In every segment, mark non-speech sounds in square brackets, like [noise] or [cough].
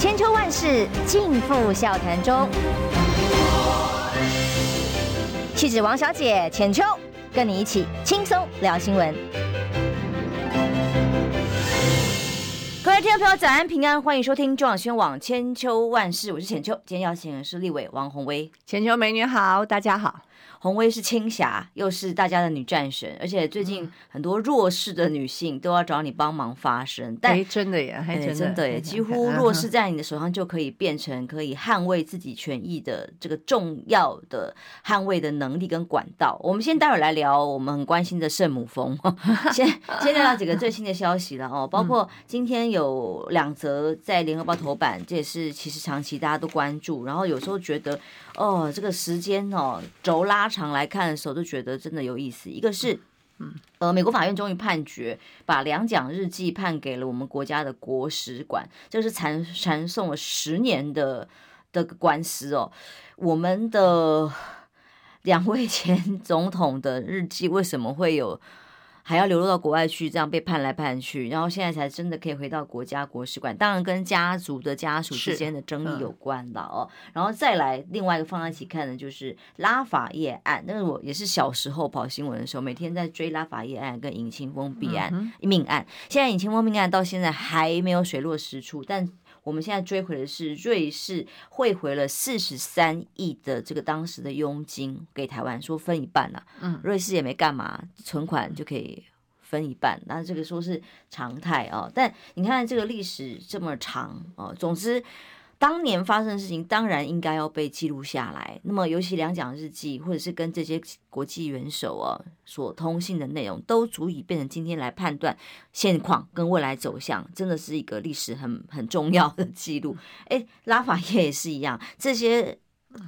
千秋万世尽付笑谈中。气质王小姐浅秋，跟你一起轻松聊新闻。各位听众朋友，早安平安，欢迎收听中广宣网千秋万世，我是浅秋。今天邀请的是立委王鸿薇，浅秋美女好，大家好。鸿薇是青霞，又是大家的女战神，而且最近很多弱势的女性都要找你帮忙发声。但、欸、真的耶，还真的，真的耶，几乎弱势在你的手上就可以变成可以捍卫自己权益的这个重要的捍卫的能力跟管道。我们先待会儿来聊我们很关心的圣母峰，[laughs] 先先聊几个最新的消息了哦，包括今天有两则在联合报头版，这也是其实长期大家都关注，然后有时候觉得。哦，这个时间哦轴拉长来看的时候，都觉得真的有意思。一个是，嗯，呃，美国法院终于判决把两蒋日记判给了我们国家的国史馆，这是缠缠讼了十年的的官司哦。我们的两位前总统的日记为什么会有？还要流落到国外去，这样被判来判去，然后现在才真的可以回到国家国史馆。当然跟家族的家属之间的争议有关了哦。然后再来另外一个放在一起看的，就是拉法叶案。那是我也是小时候跑新闻的时候，每天在追拉法叶案跟尹清峰弊案命案。现在尹清峰命案到现在还没有水落石出，但。我们现在追回的是瑞士汇回了四十三亿的这个当时的佣金给台湾，说分一半了。嗯，瑞士也没干嘛，存款就可以分一半，那这个说是常态啊。但你看这个历史这么长哦，总之。当年发生的事情当然应该要被记录下来。那么，尤其两蒋日记，或者是跟这些国际元首啊所通信的内容，都足以变成今天来判断现况跟未来走向，真的是一个历史很很重要的记录。哎，拉法叶也是一样，这些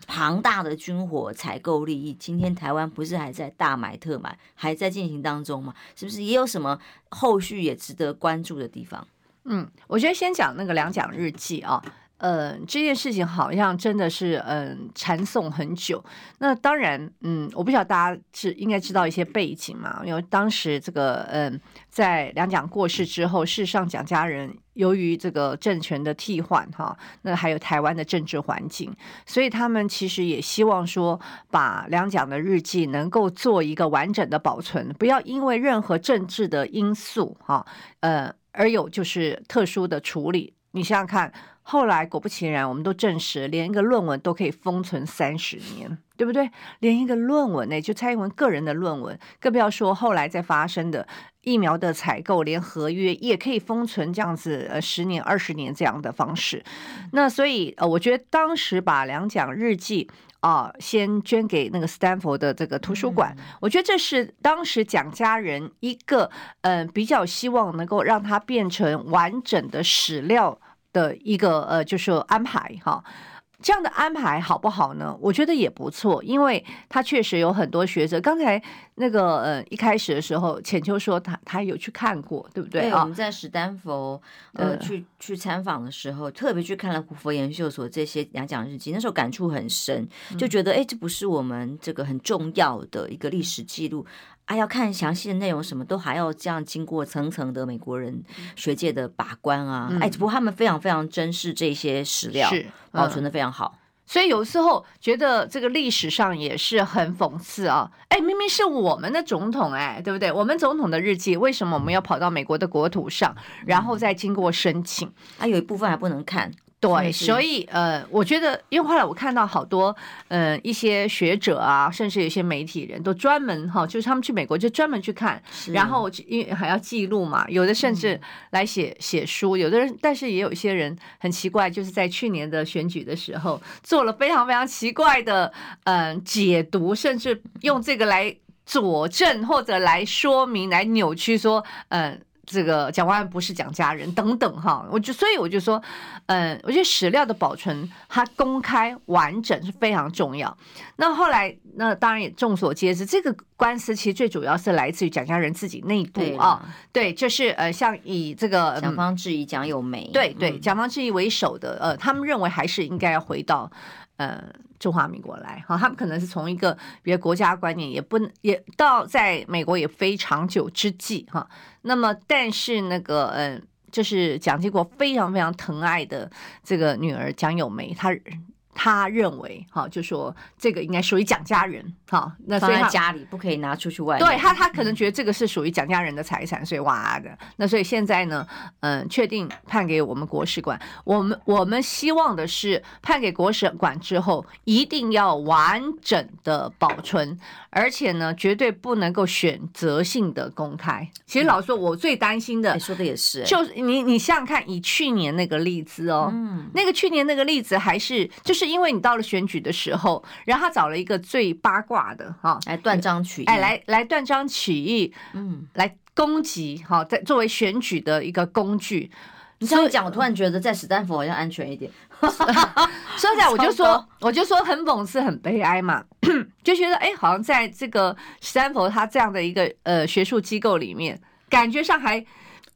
庞大的军火采购利益，今天台湾不是还在大买特买，还在进行当中吗？是不是也有什么后续也值得关注的地方？嗯，我觉得先讲那个两蒋日记啊。呃，这件事情好像真的是嗯缠讼很久。那当然，嗯，我不晓得大家是应该知道一些背景嘛。因为当时这个嗯，在两蒋过世之后，事实上蒋家人由于这个政权的替换哈，那还有台湾的政治环境，所以他们其实也希望说，把两蒋的日记能够做一个完整的保存，不要因为任何政治的因素哈，呃，而有就是特殊的处理。你想想看。后来果不其然，我们都证实，连一个论文都可以封存三十年，对不对？连一个论文呢，就蔡英文个人的论文，更不要说后来再发生的疫苗的采购，连合约也可以封存这样子，呃，十年、二十年这样的方式。那所以，呃，我觉得当时把两蒋日记啊，呃，先捐给那个斯坦福的这个图书馆，嗯，我觉得这是当时蒋家人一个，嗯，呃，比较希望能够让它变成完整的史料。的一个呃，就是安排哈，这样的安排好不好呢？我觉得也不错，因为他确实有很多学者。刚才那个呃，一开始的时候，浅秋说他他有去看过，对不对？对，我们在史丹佛呃去去参访的时候，特别去看了胡佛研究所这些演讲日记，那时候感触很深，就觉得哎，这不是我们这个很重要的一个历史记录。还、啊、要看详细的内容，什么都还要这样经过层层的美国人学界的把关啊！哎、嗯，不过他们非常非常珍视这些史料，是保存的非常好。所以有时候觉得这个历史上也是很讽刺啊！哎，明明是我们的总统，哎，对不对？我们总统的日记，为什么我们要跑到美国的国土上，然后再经过申请？啊，有一部分还不能看。对，所以呃，我觉得，因为后来我看到好多呃一些学者啊，甚至有些媒体人都专门哈，就是他们去美国就专门去看，然后因为还要记录嘛，有的甚至来写写书，有的人，但是也有一些人很奇怪，就是在去年的选举的时候做了非常非常奇怪的嗯、呃、解读，甚至用这个来佐证或者来说明、来扭曲说嗯。呃这个蒋万安不是蒋家人等等哈，我就所以我就说，嗯，我觉得史料的保存它公开完整是非常重要。那后来那当然也众所皆知，这个官司其实最主要是来自于蒋家人自己内部啊，对，就是呃，像以这个蒋方质疑、蒋友梅，对对，蒋方质疑为首的呃，他们认为还是应该要回到。呃，中华民国来哈，他们可能是从一个别的国家观念，也不也到在美国也非常久之际哈。那么，但是那个嗯，就是蒋经国非常非常疼爱的这个女儿蒋友梅，她。他认为，哈，就说这个应该属于蒋家人，哈，那所以他放在家里不可以拿出去外面。对他，他可能觉得这个是属于蒋家人的财产，所以哇的。那所以现在呢，嗯，确定判给我们国史馆。我们我们希望的是判给国史馆之后，一定要完整的保存，而且呢，绝对不能够选择性的公开。其实老实说，我最担心的，嗯，说的也是，就是你你想想看，以去年那个例子哦，嗯，那个去年那个例子还是就是。因为你到了选举的时候，然后他找了一个最八卦的哈来断章取义，哎，来来断章取义，嗯，来攻击哈，在作为选举的一个工具。你这样讲，我突然觉得在史丹佛好像安全一点。说起来，我就说，我就说很讽刺、很悲哀嘛，[clears throat] 就觉得哎，好像在这个史丹佛他这样的一个呃学术机构里面，感觉上还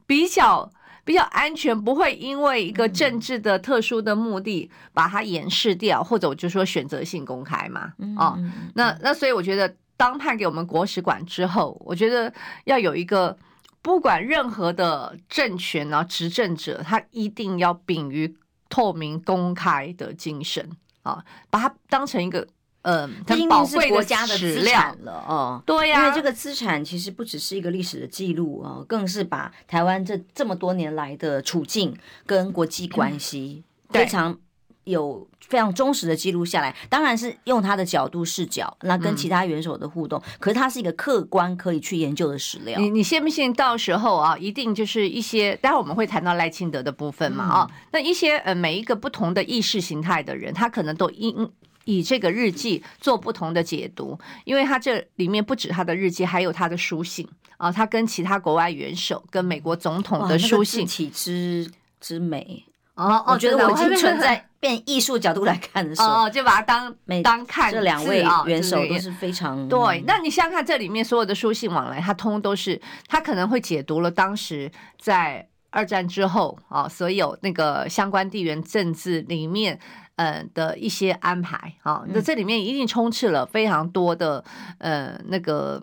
比较。比较安全，不会因为一个政治的特殊的目的把它掩饰掉，或者我就说选择性公开嘛。哦，那那所以我觉得，当判给我们国史馆之后，我觉得要有一个不管任何的政权啊，执政者，他一定要秉于透明公开的精神啊，把它当成一个。嗯，它宝贵国家的资产了哦。对呀、啊，因为这个资产其实不只是一个历史的记录哦，更是把台湾这这么多年来的处境跟国际关系非常有非常忠实的记录下来。当然是用他的角度视角，那跟其他元首的互动，嗯、可是它是一个客观可以去研究的史料。你你信不信？到时候啊，一定就是一些，待会我们会谈到赖清德的部分嘛啊、嗯，那一些呃每一个不同的意识形态的人，他可能都因。以这个日记做不同的解读，因为他这里面不止他的日记，还有他的书信啊，他跟其他国外元首、跟美国总统的书信，体之之美哦哦，我觉得我已经存在 [laughs] 变艺术角度来看的时候，哦，就把它当 [laughs] 当看这两位元首都是非常对。那你想想看，这里面所有的书信往来，他通都是他可能会解读了当时在二战之后啊，所有那个相关地缘政治里面。呃的一些安排啊，那这里面一定充斥了非常多的呃那个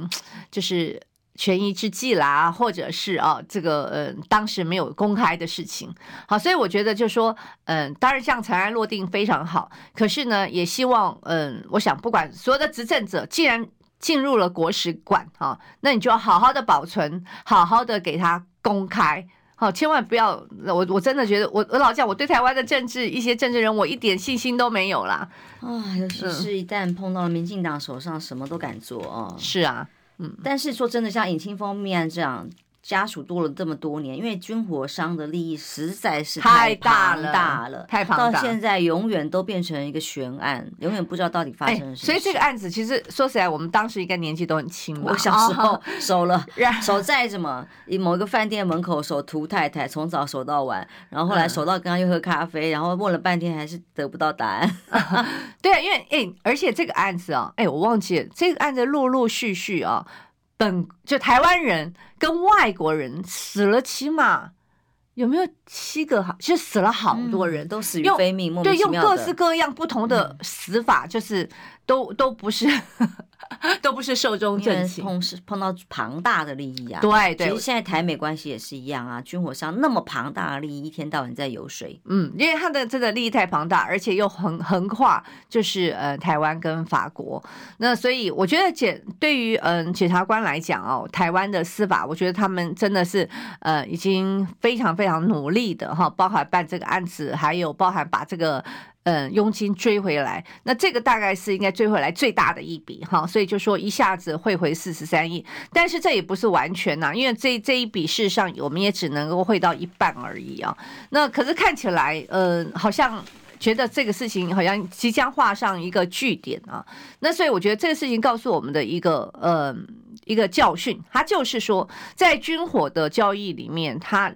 就是权宜之计啦，或者是啊这个呃当时没有公开的事情。好，所以我觉得就说，嗯、呃，当然这样尘埃落定非常好，可是呢，也希望嗯、呃，我想不管所有的执政者，既然进入了国史馆啊，那你就要好好的保存，好好的给他公开。好，千万不要！我我真的觉得，我我老讲，我对台湾的政治一些政治人，我一点信心都没有啦。啊，尤其是一旦碰到了民进党手上，什么都敢做哦。是啊，嗯，但是说真的，像尹清峰命案这样。家属多了这么多年，因为军火商的利益实在是太庞大了，大了太庞大，到现在永远都变成一个悬案，永远不知道到底发生了什么事。所以这个案子其实说起来，我们当时应该年纪都很轻。我小时候守了，[laughs] 守在什么某一个饭店门口守涂太太，从早守到晚，然后后来守到刚刚又喝咖啡，然后问了半天还是得不到答案。[laughs] 对啊，因为哎，而且这个案子啊，哎，我忘记了这个案子陆陆续续啊。本就台湾人跟外国人死了，起码有没有七个？好，其实死了好多人，嗯、都死于非命，对，用各式各样不同的死法，就是都都不是。[laughs] 都不是寿终正寝，碰是碰到庞大的利益啊！对对，其实现在台美关系也是一样啊，军火商那么庞大的利益，一天到晚在游说。嗯，因为他的这个利益太庞大，而且又横横跨，就是呃台湾跟法国。那所以我觉得检对于嗯、呃、检察官来讲哦，台湾的司法，我觉得他们真的是呃已经非常非常努力的哈，包含办这个案子，还有包含把这个。嗯，佣金追回来，那这个大概是应该追回来最大的一笔哈，所以就说一下子汇回四十三亿，但是这也不是完全呐，因为这这一笔事实上我们也只能够汇到一半而已啊。那可是看起来，嗯，好像觉得这个事情好像即将画上一个句点啊。那所以我觉得这个事情告诉我们的一个嗯一个教训，它就是说在军火的交易里面，它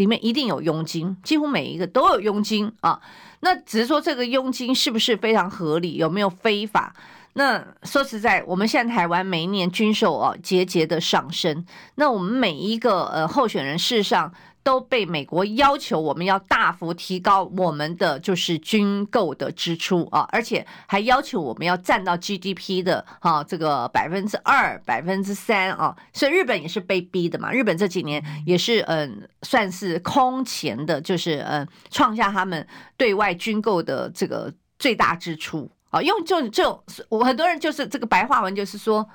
里面一定有佣金，几乎每一个都有佣金啊。那只是说这个佣金是不是非常合理，有没有非法？那说实在，我们现在台湾每一年军售啊节节的上升，那我们每一个呃候选人事实上都被美国要求我们要大幅提高我们的就是军购的支出啊，而且还要求我们要占到 GDP 的哈这个百分之二、百分之三啊，所以日本也是被逼的嘛。日本这几年也是嗯，算是空前的，就是嗯，创下他们对外军购的这个最大支出啊。用就就我很多人就是这个白话文就是说，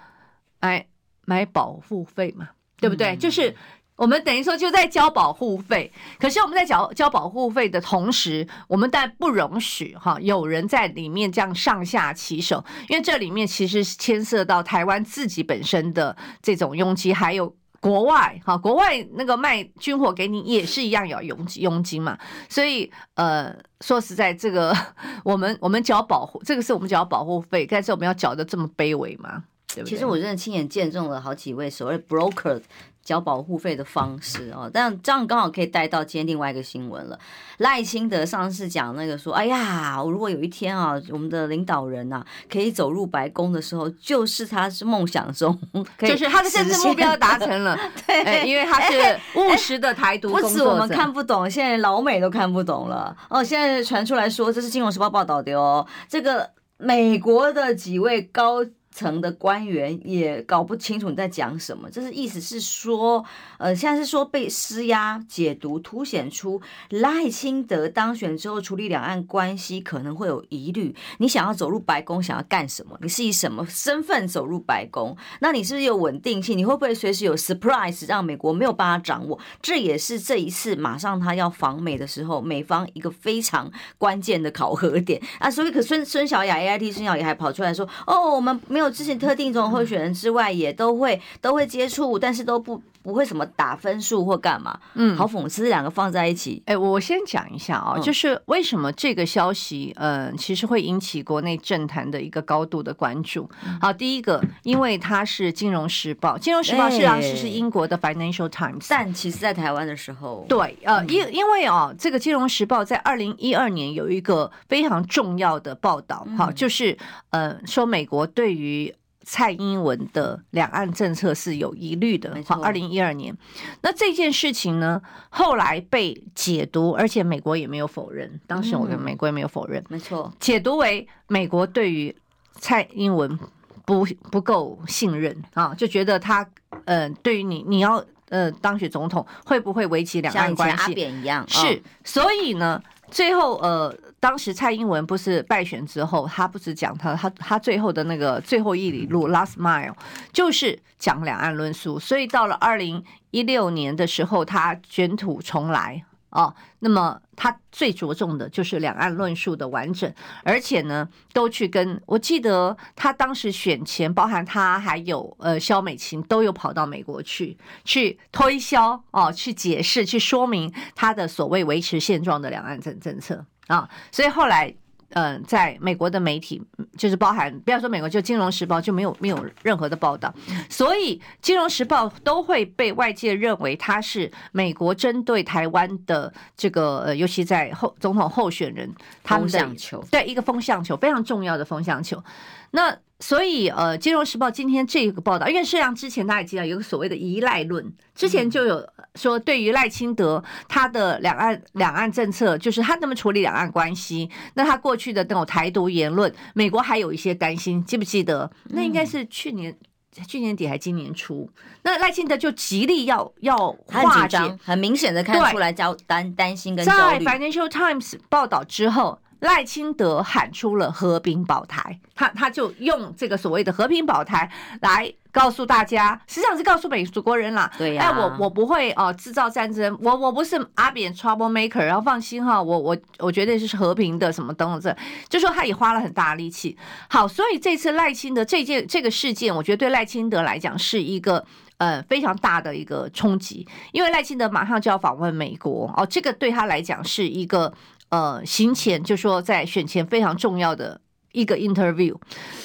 哎，买保护费嘛，对不对？就是。我们等于说就在交保护费，可是我们在交交保护费的同时，我们但不容许哈有人在里面这样上下其手，因为这里面其实是牵涉到台湾自己本身的这种佣金，还有国外哈国外那个卖军火给你也是一样有佣佣金嘛，所以呃说实在，这个我们我们缴保护，这个是我们缴保护费，但是我们要缴的这么卑微吗？对对？其实我真的亲眼见证了好几位所谓 broker。交保护费的方式哦，但这样刚好可以带到今天另外一个新闻了。赖清德上次讲那个说，哎呀，如果有一天啊，我们的领导人呐、啊、可以走入白宫的时候，就是他是梦想中，[laughs] 就是他的政治目标达成了。[laughs] 对、哎，因为他是务实的台独、哎哎，不止我们看不懂，现在老美都看不懂了。哦，现在传出来说，这是《金融时报》报道的哦，这个美国的几位高。层的官员也搞不清楚你在讲什么，这是意思是说，呃，现在是说被施压解读，凸显出赖清德当选之后处理两岸关系可能会有疑虑。你想要走入白宫，想要干什么？你是以什么身份走入白宫？那你是不是有稳定性？你会不会随时有 surprise 让美国没有办法掌握？这也是这一次马上他要访美的时候，美方一个非常关键的考核点啊。所以可孙孙小雅 AIT 孙小雅还跑出来说，哦，我们没有。之前特定这种候选人之外，也都会都会接触，但是都不不会什么打分数或干嘛。嗯，好讽刺，两个放在一起。哎、欸，我先讲一下啊、哦，就是为什么这个消息，嗯、呃，其实会引起国内政坛的一个高度的关注。好，第一个，因为它是《金融时报》，《金融时报》是当时是英国的 Financial Times，但其实在台湾的时候，对，呃，因因为哦，这个《金融时报》在二零一二年有一个非常重要的报道，好，就是呃，说美国对于蔡英文的两岸政策是有疑虑的。好，二零一二年，那这件事情呢，后来被解读，而且美国也没有否认。当时我跟美国也没有否认，没错，解读为美国对于蔡英文不不够信任啊，就觉得他呃，对于你你要呃当选总统，会不会危及两岸关系？像阿扁一样，是，所以呢，最后呃。当时蔡英文不是败选之后，他不是讲他他他最后的那个最后一里路 last mile，就是讲两岸论述。所以到了二零一六年的时候，他卷土重来哦。那么他最着重的就是两岸论述的完整，而且呢，都去跟我记得他当时选前，包含他还有呃肖美琴都有跑到美国去去推销哦，去解释去说明他的所谓维持现状的两岸政政策。啊，所以后来，嗯、呃，在美国的媒体，就是包含不要说美国，就《金融时报》就没有没有任何的报道，所以《金融时报》都会被外界认为它是美国针对台湾的这个，呃，尤其在后总统候选人他们的球，对一个风向球非常重要的风向球，那。所以，呃，《金融时报》今天这个报道，因为实际上之前大家也知道有个所谓的“依赖论”，之前就有说，对于赖清德他的两岸两岸政策，就是他那么处理两岸关系，那他过去的那种台独言论，美国还有一些担心，记不记得？那应该是去年、嗯、去年底还今年初，那赖清德就极力要要化解，很明显的看出来焦担担心跟。在 Financial Times 报道之后。赖清德喊出了和平保台，他他就用这个所谓的和平保台来告诉大家，实际上是告诉美国人啦，对呀、啊，我我不会哦制造战争，我我不是阿扁 trouble maker，然后放心哈，我我我绝对是和平的，什么等等这，就说他也花了很大力气。好，所以这次赖清德这件这个事件，我觉得对赖清德来讲是一个呃非常大的一个冲击，因为赖清德马上就要访问美国哦，这个对他来讲是一个。呃，行前就说在选前非常重要的一个 interview，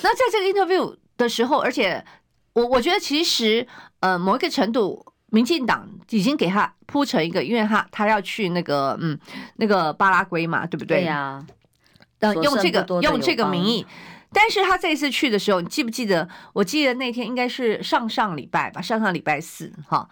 那在这个 interview 的时候，而且我我觉得其实呃某一个程度，民进党已经给他铺成一个，因为他他要去那个嗯那个巴拉圭嘛，对不对？对呀。呃，用这个用这个名义，但是他这一次去的时候，你记不记得？我记得那天应该是上上礼拜吧，上上礼拜四哈。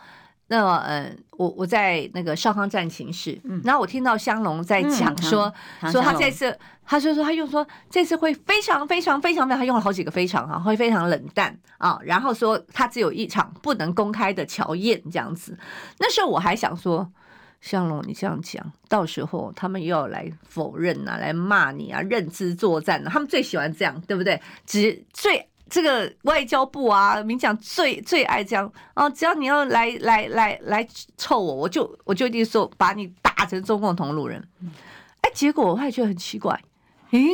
那么呃，我我在那个少康战情室，嗯，然后我听到香龙在讲说，嗯、说他这次，他就说他用说这次会非常非常非常非常，他用了好几个非常哈，会非常冷淡啊，然后说他只有一场不能公开的乔宴这样子。那时候我还想说，香龙你这样讲，到时候他们又要来否认啊，来骂你啊，认知作战啊，他们最喜欢这样，对不对？只最。这个外交部啊，民讲最最爱这样啊，只要你要来来来来臭我，我就我就一定说把你打成中共同路人。哎，结果我还觉得很奇怪，诶，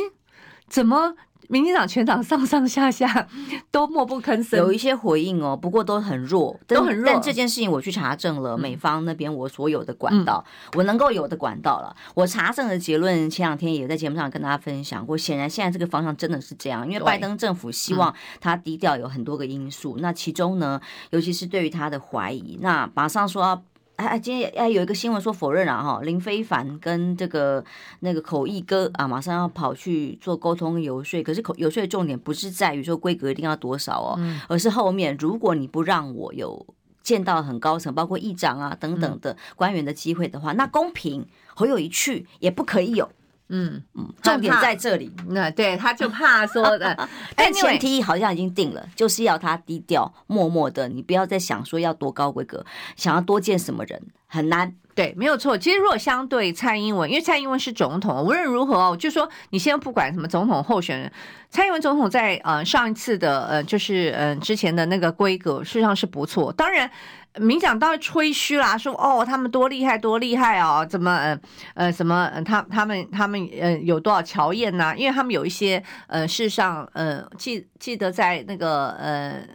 怎么？民进党全党上上下下都默不吭声，有一些回应哦，不过都很弱，都很弱。但这件事情我去查证了美方那边我所有的管道，嗯、我能够有的管道了。我查证的结论，前两天也在节目上跟大家分享过。显然现在这个方向真的是这样，因为拜登政府希望他低调，有很多个因素。嗯、那其中呢，尤其是对于他的怀疑，那马上说要。哎，今天哎有一个新闻说否认了哈，林非凡跟这个那个口译哥啊，马上要跑去做沟通游说。可是口游说的重点不是在于说规格一定要多少哦，而是后面如果你不让我有见到很高层，包括议长啊等等的官员的机会的话，那公平侯友一去也不可以有。嗯嗯，重点在这里。那对，他就怕说 [laughs] 的，但前提好像已经定了，就是要他低调、默默的，你不要再想说要多高规格，想要多见什么人，很难。对，没有错。其实如果相对蔡英文，因为蔡英文是总统，无论如何哦，就说你先不管什么总统候选人，蔡英文总统在呃上一次的呃就是呃之前的那个规格，事实上是不错。当然。民讲当然吹嘘啦，说哦，他们多厉害，多厉害哦，怎么呃呃什么，他他们他们呃有多少乔宴呐？因为他们有一些呃，事实上呃记记得在那个呃，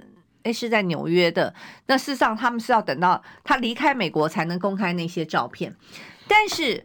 诶是在纽约的，那事实上他们是要等到他离开美国才能公开那些照片。但是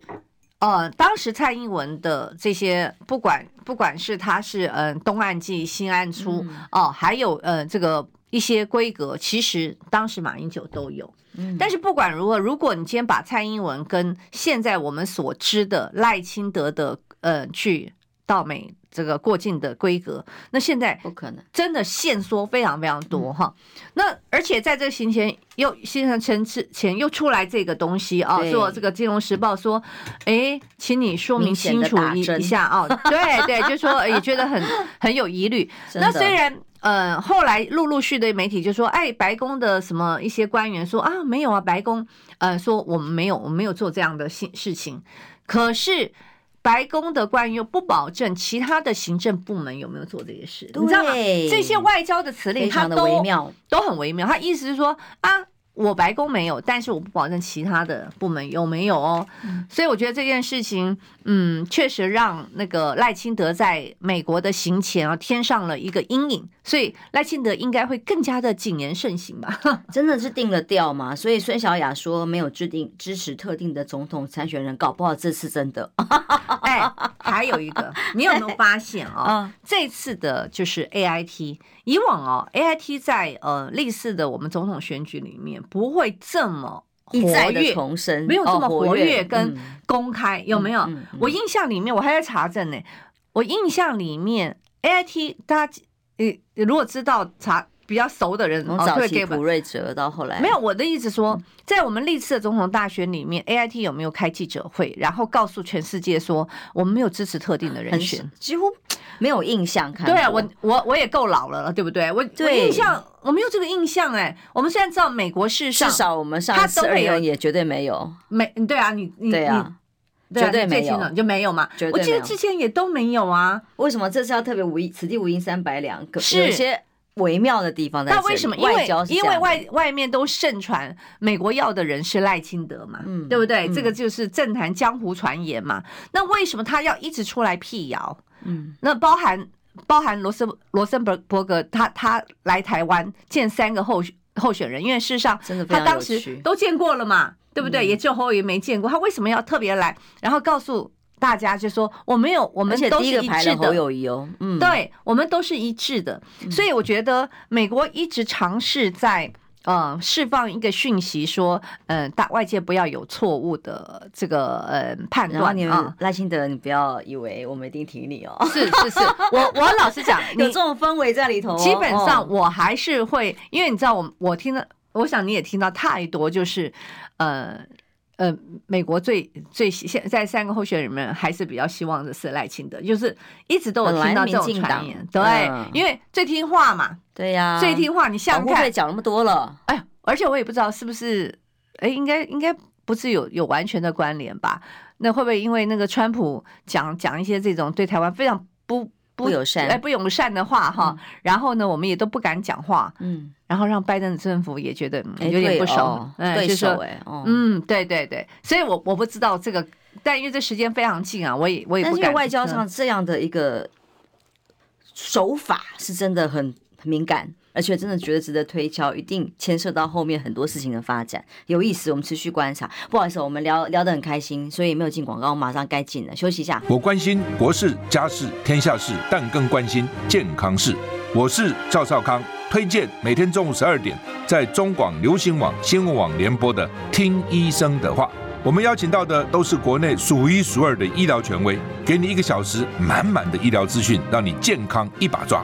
呃，当时蔡英文的这些不管不管是他是嗯东岸进西岸出哦、呃，还有呃这个。一些规格其实当时马英九都有，但是不管如何，如果你今天把蔡英文跟现在我们所知的赖清德的呃去到美这个过境的规格，那现在不可能，真的限缩非常非常多哈。那而且在这个行前又行程前之前又出来这个东西啊，做这个《金融时报》说，哎，请你说明清楚一一下啊，[laughs] 对对，就说也觉得很很有疑虑。那虽然。呃，后来陆陆续续的媒体就说，哎，白宫的什么一些官员说啊，没有啊，白宫呃说我们没有，我们没有做这样的事事情。可是白宫的官员又不保证其他的行政部门有没有做这些事，你知道吗？这些外交的辞令，它都都很微妙。他意思是说啊。我白宫没有，但是我不保证其他的部门有没有哦。嗯、所以我觉得这件事情，嗯，确实让那个赖清德在美国的行前啊添上了一个阴影。所以赖清德应该会更加的谨言慎行吧？[laughs] 真的是定了调吗？所以孙小雅说没有制定支持特定的总统参选人，搞不好这次真的。[laughs] 哎，还有一个，你有没有发现啊、哦？这次的就是 A I T，以往哦，A I T 在呃类似的我们总统选举里面。不会这么活跃，重生没有这么活跃跟公开，有没有？我印象里面，我还在查证呢。我印象里面，A I T，大家呃，如果知道查比较熟的人，从早期普瑞哲到后来，没有。我的意思说，在我们历次的总统大选里面，A I T 有没有开记者会，然后告诉全世界说，我们没有支持特定的人选，几乎没有印象。看，对啊，我我我也够老了了，对不对？我我印象。我没有这个印象哎，我们现在知道美国事上至少我们上一次二人也绝对没有，没对啊，你你对啊，绝对没有，就没有嘛。我记得之前也都没有啊，为什么这次要特别无此地无银三百两？是有些微妙的地方在。那为什么？因为因为外外面都盛传美国要的人是赖清德嘛，嗯，对不对？这个就是政坛江湖传言嘛。那为什么他要一直出来辟谣？嗯，那包含。包含罗森罗森伯伯格，他他来台湾见三个候候选人，因为事实上他当时都见过了嘛，对不对？也就侯友宜没见过，他为什么要特别来？然后告诉大家，就说我没有，我们都是一致的。侯友谊哦，嗯，对，我们都是一致的。所以我觉得美国一直尝试在。呃，释放一个讯息说，呃，大外界不要有错误的这个呃判断啊。赖清德，你不要以为我们一定挺你哦。是是是，我我老实讲，[laughs] 有这种氛围在里头。基本上我还是会，因为你知道我，我我听了我想你也听到太多，就是呃呃，美国最最现在三个候选人里面还是比较希望的是赖清德，就是一直都有听到这种传言，对，嗯、因为最听话嘛，对呀，最听话，你想想看，讲那么多了，哎，而且我也不知道是不是，哎，应该应该不是有有完全的关联吧？那会不会因为那个川普讲讲一些这种对台湾非常不不友善哎不友善的话哈，然后呢，我们也都不敢讲话，嗯，然后让拜登政府也觉得有点不爽，对手哎，嗯，对对对，所以我我不知道这个，但因为这时间非常近啊，我也我也不敢。外交上这样的一个手法是真的很很敏感。而且真的觉得值得推敲，一定牵涉到后面很多事情的发展，有意思。我们持续观察。不好意思，我们聊聊得很开心，所以没有进广告，我马上该进了，休息一下。我关心国事、家事、天下事，但更关心健康事。我是赵少康，推荐每天中午十二点在中广流行网、新闻网联播的《听医生的话》。我们邀请到的都是国内数一数二的医疗权威，给你一个小时满满的医疗资讯，让你健康一把抓。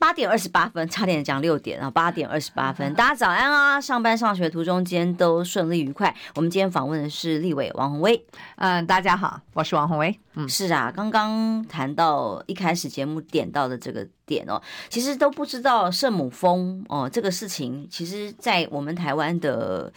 八点二十八分，差点讲六点啊！八点二十八分，大家早安啊！上班上学途中间都顺利愉快。我们今天访问的是立委王宏威。嗯，大家好，我是王宏威。嗯，是啊，刚刚谈到一开始节目点到的这个点哦，其实都不知道圣母峰哦这个事情，其实在我们台湾的。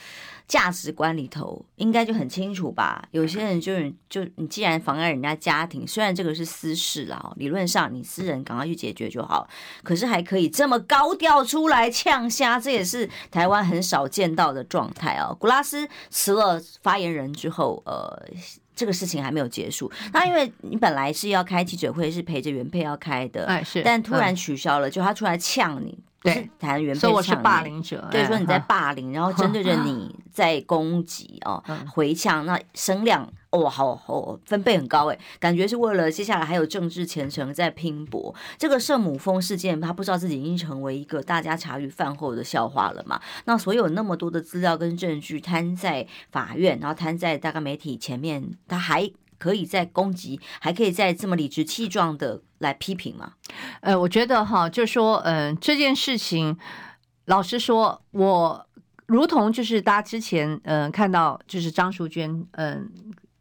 价值观里头应该就很清楚吧？有些人就是就你既然妨碍人家家庭，虽然这个是私事啦，理论上你私人赶快去解决就好，可是还可以这么高调出来呛虾，这也是台湾很少见到的状态啊。古拉斯辞了发言人之后，呃，这个事情还没有结束。那因为你本来是要开记者会，是陪着原配要开的，哎是，但突然取消了，就他出来呛你。对，谈原配说我是霸凌者，对，说你在霸凌，然后针对着你在攻击哦，回呛，那声量哦，好好分贝很高哎，感觉是为了接下来还有政治前程在拼搏。这个圣母峰事件，他不知道自己已经成为一个大家茶余饭后的笑话了嘛？那所有那么多的资料跟证据摊在法院，然后摊在大概媒体前面，他还。可以再攻击，还可以再这么理直气壮的来批评吗？呃，我觉得哈，就说，嗯、这件事情，老实说，我如同就是大家之前嗯、看到，就是张淑娟，嗯、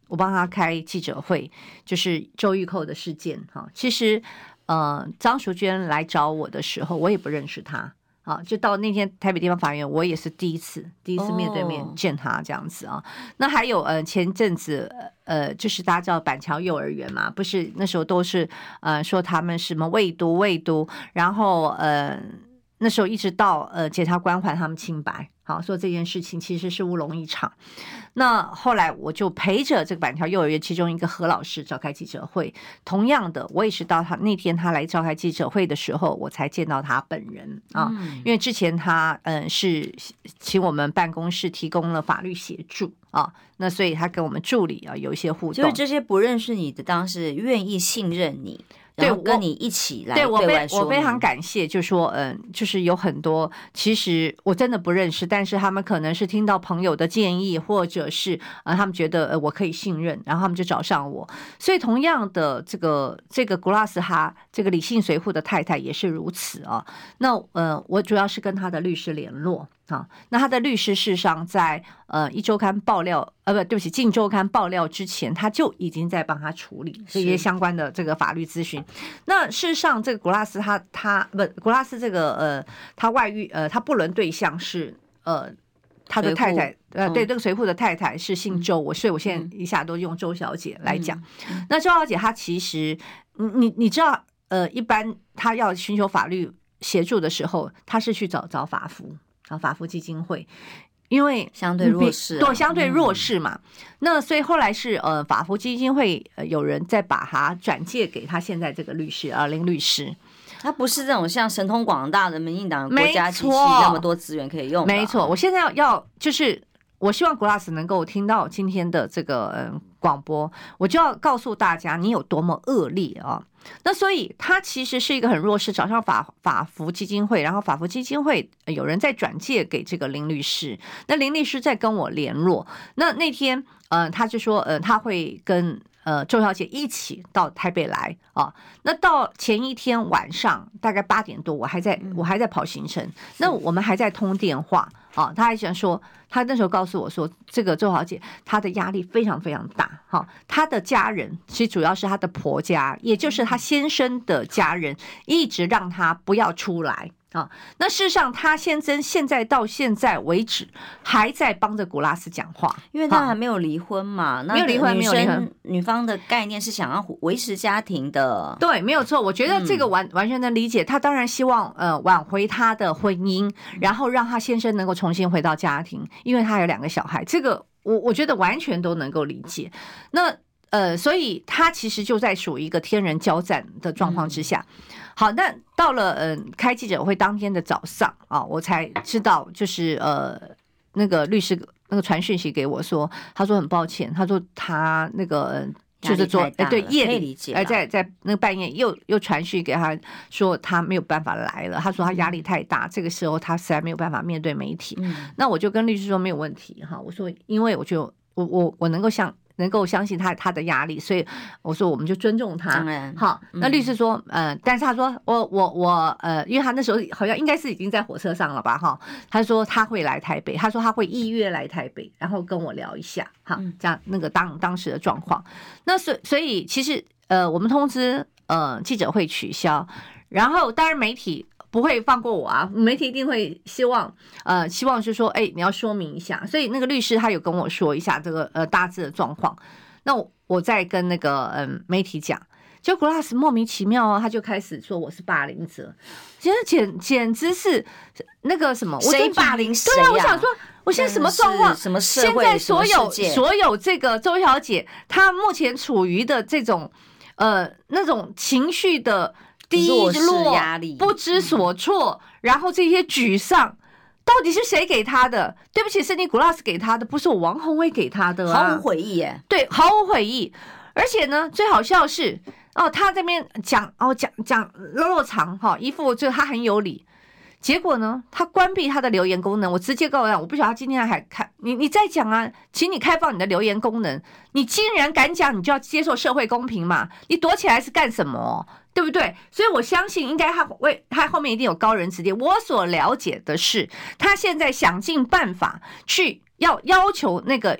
我帮她开记者会，就是周玉蔻的事件哈。其实，呃，张淑娟来找我的时候，我也不认识她。啊，就到那天台北地方法院，我也是第一次，第一次面对面见他这样子啊。Oh. 那还有呃，前阵子呃，就是大家知道板桥幼儿园嘛，不是那时候都是呃说他们什么未读未读，然后呃那时候一直到呃检察官还他们清白。好，说这件事情其实是乌龙一场。那后来我就陪着这个板桥幼儿园其中一个何老师召开记者会。同样的，我也是到他那天他来召开记者会的时候，我才见到他本人啊。因为之前他嗯是请我们办公室提供了法律协助啊，那所以他跟我们助理啊有一些互动。就是这些不认识你的当事愿意信任你。对，跟你一起来对，我非我非常感谢，就是说，嗯，就是有很多，其实我真的不认识，但是他们可能是听到朋友的建议，或者是呃，他们觉得呃我可以信任，然后他们就找上我。所以，同样的，这个这个古拉斯哈这个李姓随扈的太太也是如此啊。那呃，我主要是跟他的律师联络。啊，那他的律师事实上在呃一周刊爆料，呃不对不起，近周刊爆料之前，他就已经在帮他处理这些相关的这个法律咨询。那事实上，这个古拉斯他他不古拉斯这个呃他外遇呃他不伦对象是呃他的太太呃对这个随扈的太太是姓周，我所以我现在一下都用周小姐来讲。那周小姐她其实你你你知道呃一般她要寻求法律协助的时候，她是去找找法服。啊，法扶基金会，因为相对弱势，对相对弱势嘛，嗯、那所以后来是呃，法扶基金会有人再把他转借给他现在这个律师啊林律师，他不是这种像神通广大的民进党国家机器那么多资源可以用，没错，我现在要要就是。我希望 Glass 能够听到今天的这个嗯广播，我就要告诉大家你有多么恶劣啊！那所以他其实是一个很弱势，找上法法服基金会，然后法服基金会有人在转借给这个林律师，那林律师在跟我联络，那那天呃他就说呃他会跟。呃，周小姐一起到台北来啊。那到前一天晚上大概八点多，我还在我还在跑行程。那我们还在通电话啊。他还想说，他那时候告诉我说，这个周小姐她的压力非常非常大。哈，她的家人其实主要是她的婆家，也就是她先生的家人，一直让她不要出来。啊，那事实上，他先生现在到现在为止还在帮着古拉斯讲话，因为他还没有离婚嘛。那没有离婚，没有离婚。女方的概念是想要维持家庭的，对，没有错。我觉得这个完完全能理解。他当然希望呃挽回他的婚姻，然后让他先生能够重新回到家庭，因为他有两个小孩。这个我我觉得完全都能够理解。那呃，所以他其实就在属于一个天人交战的状况之下。好，那到了嗯开记者会当天的早上啊，我才知道，就是呃那个律师那个传讯息给我说，他说很抱歉，他说他那个就是说哎对夜里哎在在那个半夜又又传讯给他说他没有办法来了，他说他压力太大，这个时候他实在没有办法面对媒体。嗯，那我就跟律师说没有问题哈，我说因为我就我我我能够像。能够相信他他的压力，所以我说我们就尊重他。好，那律师说，呃，但是他说我我我呃，因为他那时候好像应该是已经在火车上了吧，哈。他说他会来台北，他说他会预约来台北，然后跟我聊一下，哈，这样那个当当时的状况。那所所以其实呃，我们通知呃记者会取消，然后当然媒体。不会放过我啊！媒体一定会希望，呃，希望是说，哎，你要说明一下。所以那个律师他有跟我说一下这个呃大致的状况。那我我再跟那个嗯、呃、媒体讲，就 Glass 莫名其妙啊，他就开始说我是霸凌者，其实简简直是那个什么，谁霸凌谁、啊？对啊，我想说，我现在什么状况？什么社会现在所有所有这个周小姐，她目前处于的这种呃那种情绪的。低落、压力、不知所措，然后这些沮丧，到底是谁给他的？对不起，是你 Glass 给他的，不是我王鸿薇给他的啊！毫无悔意耶，对，毫无悔意。而且呢，最好笑是哦，他这边讲哦讲讲落落长哈，一副就他很有理。结果呢，他关闭他的留言功能。我直接告诉他，我不晓得他今天还开你，你再讲啊，请你开放你的留言功能。你竟然敢讲，你就要接受社会公平嘛。你躲起来是干什么？对不对？所以我相信，应该他为他后面一定有高人指点。我所了解的是，他现在想尽办法去要要求那个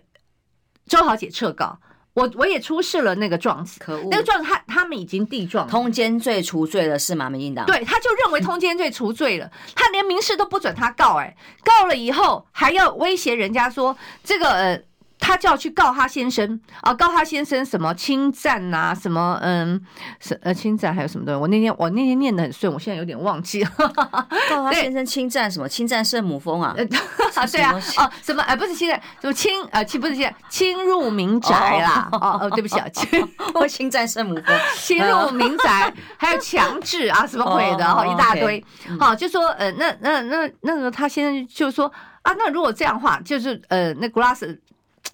周豪姐撤告。我我也出示了那个状子，可恶，那个状子他他们已经递状，通奸罪除罪了是吗？民进党对，他就认为通奸罪除罪了，他连民事都不准他告，哎，告了以后还要威胁人家说这个呃。他就要去告他先生啊，告他先生什么侵占呐，什么嗯，是呃侵占还有什么东西？我那天我那天念得很顺，我现在有点忘记了。[laughs] 告他先生侵占什么？侵占圣母峰啊？[laughs] 啊，对啊，哦，什么？呃，不是侵占，什么侵呃侵不是侵侵入民宅啦？哦哦，对不起啊，[laughs] 侵我侵占圣母峰，侵入民宅，还有强制啊，什么鬼的？哈，一大堆。好，就说呃，那那那那个他先生就说啊，那如果这样的话，就是呃，那 Glass。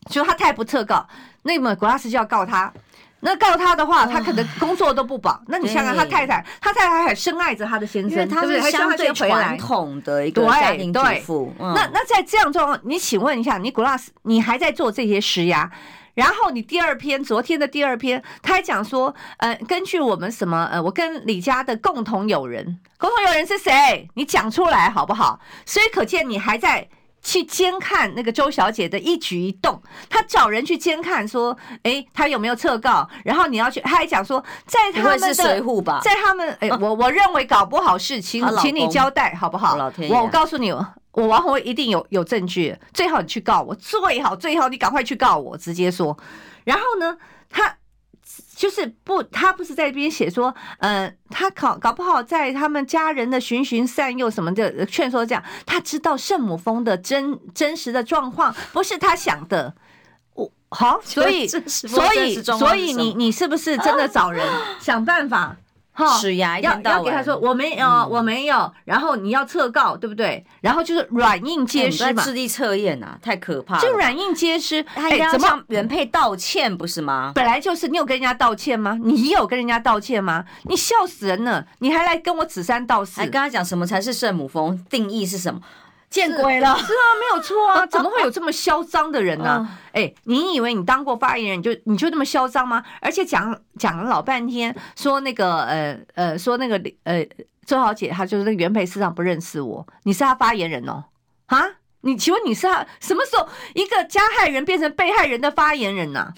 就他太不特告，那么 Glass 就要告他。那告他的话，他可能工作都不保。那你想想，他太太，他太太还深爱着他的先生，他是相对传统的一个家庭主妇。那那在这样状况，你请问一下，你 Glass，你还在做这些施压？然后你第二篇，昨天的第二篇，他还讲说，呃，根据我们什么，呃，我跟李家的共同友人，共同友人是谁？你讲出来好不好？所以可见你还在。去监看那个周小姐的一举一动，他找人去监看，说，哎，他有没有撤告？然后你要去，他还讲说，在他们的，在他们，哎，[laughs] 我我认为搞不好事情请你交代好不好？我我告诉你，我王鸿薇一定有有证据，最好你去告我，最好最好你赶快去告我，直接说。然后呢，他。就是不，他不是在这边写说，呃，他搞搞不好在他们家人的循循善诱什么的劝说这样，他知道圣母峰的真真实的状况不是他想的，我好，所以 [laughs] 所以所以你你是不是真的找人 [laughs] 想办法？哈，齿牙要要给他说我没有，我没有，然后你要测告，对不对？然后就是软硬皆施嘛，智力测验啊，太可怕了。就软硬皆施，哎，怎么向原配道歉不是吗？本来就是，你有跟人家道歉吗？你有跟人家道歉吗？你笑死人了，你还来跟我指三道四，还跟他讲什么才是圣母风？定义是什么？见鬼了！是，啊，没有错啊，[laughs] 怎么会有这么嚣张的人呢？哎、欸，你以为你当过发言人你就你就那么嚣张吗？而且讲讲了老半天，说那个呃呃，说那个呃周小姐，她就是那个原配，市长不认识我，你是她发言人哦？啊？你请问你是她什么时候一个加害人变成被害人的发言人呢、啊？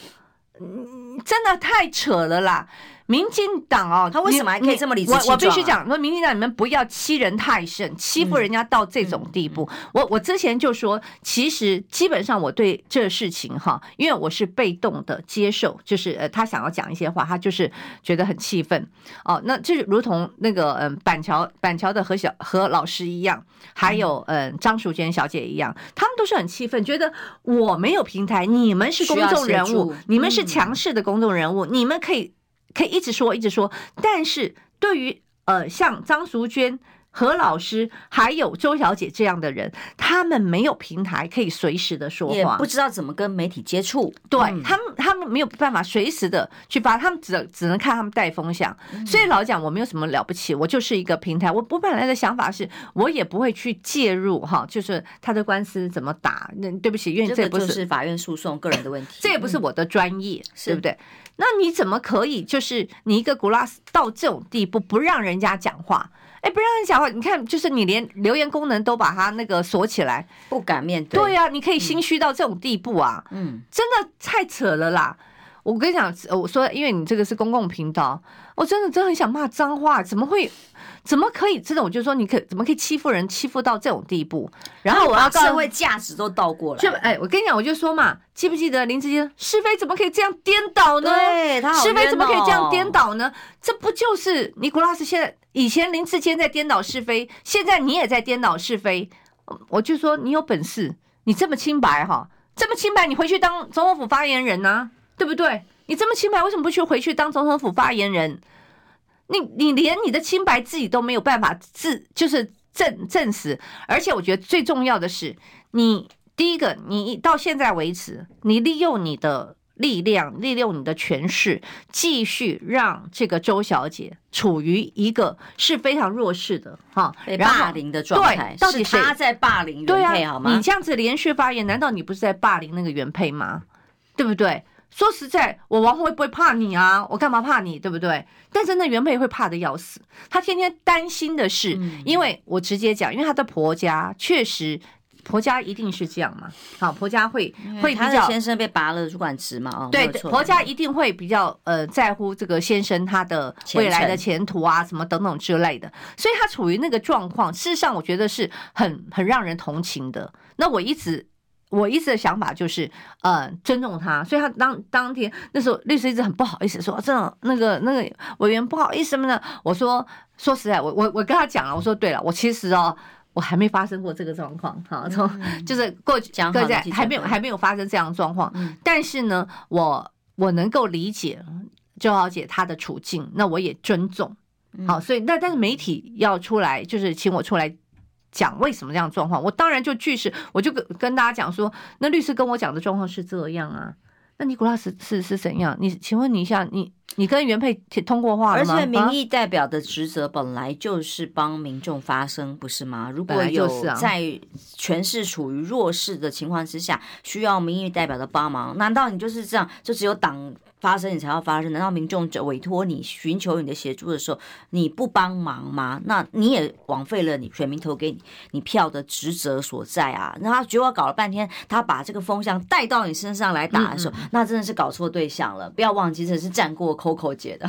嗯，真的太扯了啦！民进党哦，他为什么还可以这么理直气壮、啊？我我必须讲，说民进党你们不要欺人太甚，欺负人家到这种地步。我我之前就说，其实基本上我对这事情哈，因为我是被动的接受，就是呃，他想要讲一些话，他就是觉得很气愤哦。那就是如同那个嗯板桥板桥的何小何老师一样，还有嗯张淑娟小姐一样，他们都是很气愤，觉得我没有平台，你们是公众人物，你们是强势的公众人物，你们可以。可以一直说，一直说，但是对于呃像张淑娟、何老师还有周小姐这样的人，他们没有平台可以随时的说话，也不知道怎么跟媒体接触。对、嗯、他们，他们没有办法随时的去发，他们只只能看他们带风向。嗯、所以老讲我没有什么了不起，我就是一个平台。我我本来的想法是，我也不会去介入哈，就是他的官司怎么打。那对不起，因为这不是，法院诉讼个人的问题，这也不是我的专业，嗯、对不对？那你怎么可以就是你一个 Glass 到这种地步不让人家讲话？哎，不让人讲话，你看，就是你连留言功能都把它那个锁起来，不敢面对。对呀、啊，你可以心虚到这种地步啊！嗯，真的太扯了啦！我跟你讲，我说，因为你这个是公共频道，我真的真的很想骂脏话，怎么会？怎么可以？这种，我就说你可怎么可以欺负人，欺负到这种地步？然后我要社会价值都倒过来。就哎，我跟你讲，我就说嘛，记不记得林志坚是非怎么可以这样颠倒呢？对，他是非怎么可以这样颠倒呢？这不就是尼古拉斯现在以前林志坚在颠倒是非，现在你也在颠倒是非。我就说你有本事，你这么清白哈，这么清白，你回去当总统府发言人呢、对不对？你这么清白，为什么不去回去当总统府发言人？你你连你的清白自己都没有办法自就是证证实，而且我觉得最重要的是，你第一个，你到现在为止，你利用你的力量，利用你的权势，继续让这个周小姐处于一个是非常弱势的哈，被霸凌的状态。到底他在霸凌原配好吗？你这样子连续发言，难道你不是在霸凌那个原配吗？对不对？说实在，我王会不会怕你啊？我干嘛怕你，对不对？但是那原配会怕的要死，她天天担心的是，因为我直接讲，因为她的婆家确实，婆家一定是这样嘛。好，婆家会会比较先生被拔了主管职嘛？哦，对，婆家一定会比较呃在乎这个先生他的未来的前途啊，什么等等之类的，所以他处于那个状况，事实上我觉得是很很让人同情的。那我一直。我一直的想法就是，呃，尊重他，所以他当当天那时候律师一直很不好意思说，这种那个那个委员不好意思什么的。我说说实在，我我我跟他讲了，我说对了，我其实哦，我还没发生过这个状况，哈，从就是过去讲过在还没有还没有发生这样的状况，但是呢，我我能够理解周小姐她的处境，那我也尊重，好，所以那但是媒体要出来，就是请我出来。讲为什么这样状况，我当然就据实，我就跟跟大家讲说，那律师跟我讲的状况是这样啊。那尼古拉斯是是怎样？你请问你一下，你你跟原配通过话了吗？而且民意代表的职责本来就是帮民众发声，不是吗？如果有在权势处于弱势的情况之下，需要民意代表的帮忙，难道你就是这样？就只有党？发声你才要发声，难道民众委托你寻求你的协助的时候，你不帮忙吗？那你也枉费了你选民投给你你票的职责所在啊！那他觉得我搞了半天，他把这个风向带到你身上来打的时候，嗯嗯那真的是搞错对象了。不要忘记这是战过 Coco 姐的，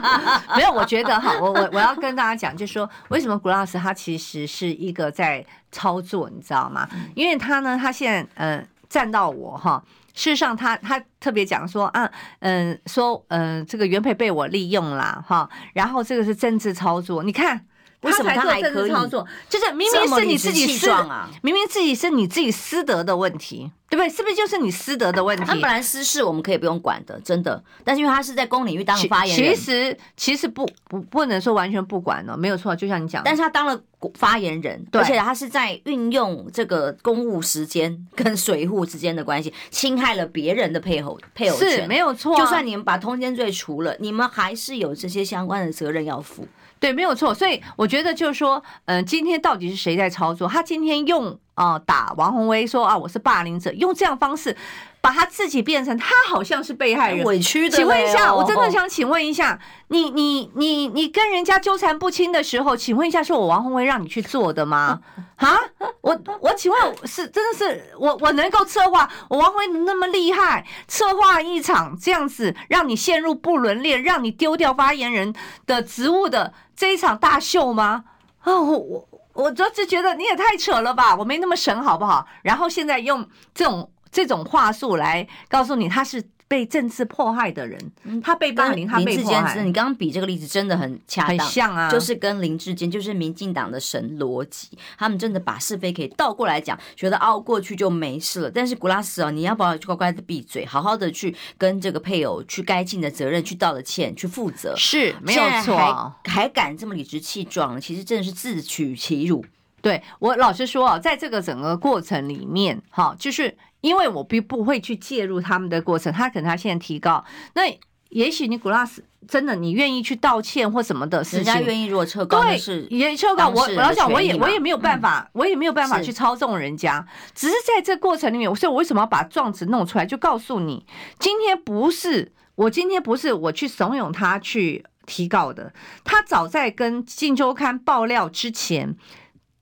[laughs] 没有？我觉得哈，我我我要跟大家讲，就是说为什么 Glass 他其实是一个在操作，你知道吗？因为他呢，他现在嗯、呃、站到我哈。事实上他，他他特别讲说啊，嗯，说嗯，这个原配被我利用了哈，然后这个是政治操作。你看为什么他还可以操作？就是明明是你自己私啊，明明自己是你自己私德的问题，对不对？是不是就是你私德的问题？他本来私事我们可以不用管的，真的。但是因为他是在公领域当发言人，其实其实不不不能说完全不管了，没有错。就像你讲，但是他当了发言人，而且他是在运用这个公务时间跟随扈之间的关系，侵害了别人的配偶配偶权，没有错。就算你们把通奸罪除了，你们还是有这些相关的责任要负。对，没有错。所以我觉得就是说，嗯、今天到底是谁在操作？他今天用、呃、打王宏威说啊，我是霸凌者，用这样方式把他自己变成他好像是被害人，委屈的。请问一下，我真的想请问一下，你你你你跟人家纠缠不清的时候，请问一下，是我王宏威让你去做的吗？[laughs] 啊，我我请问是真的是我我能够策划，我王鸿威那么厉害，策划一场这样子让你陷入不伦恋，让你丢掉发言人的职务的。这一场大秀吗？啊、哦，我我我就是觉得你也太扯了吧！我没那么神，好不好？然后现在用这种这种话术来告诉你，他是。被政治迫害的人，他被霸凌，他被迫害。你刚刚比这个例子真的很恰当，很像啊，就是跟林志坚，就是民进党的神逻辑，他们真的把是非可以倒过来讲，觉得哦过去就没事了。但是古拉斯啊，你要不要乖乖的闭嘴，好好的去跟这个配偶去该尽的责任去道了歉，去负责，是没有错。还还敢这么理直气壮，其实真的是自取其辱。对，我老实说啊，在这个整个过程里面，哈，就是。因为我并不会去介入他们的过程，他可能他现在提高，那也许你古拉斯真的你愿意去道歉或什么的事情，人家愿意如果撤告，对，也撤告，我我要讲，我也我也没有办法，我也没有办法去操纵人家，只是在这过程里面，所以我为什么要把状子弄出来，就告诉你，今天不是我今天不是我去怂恿他去提告的，他早在跟《镜周刊》爆料之前，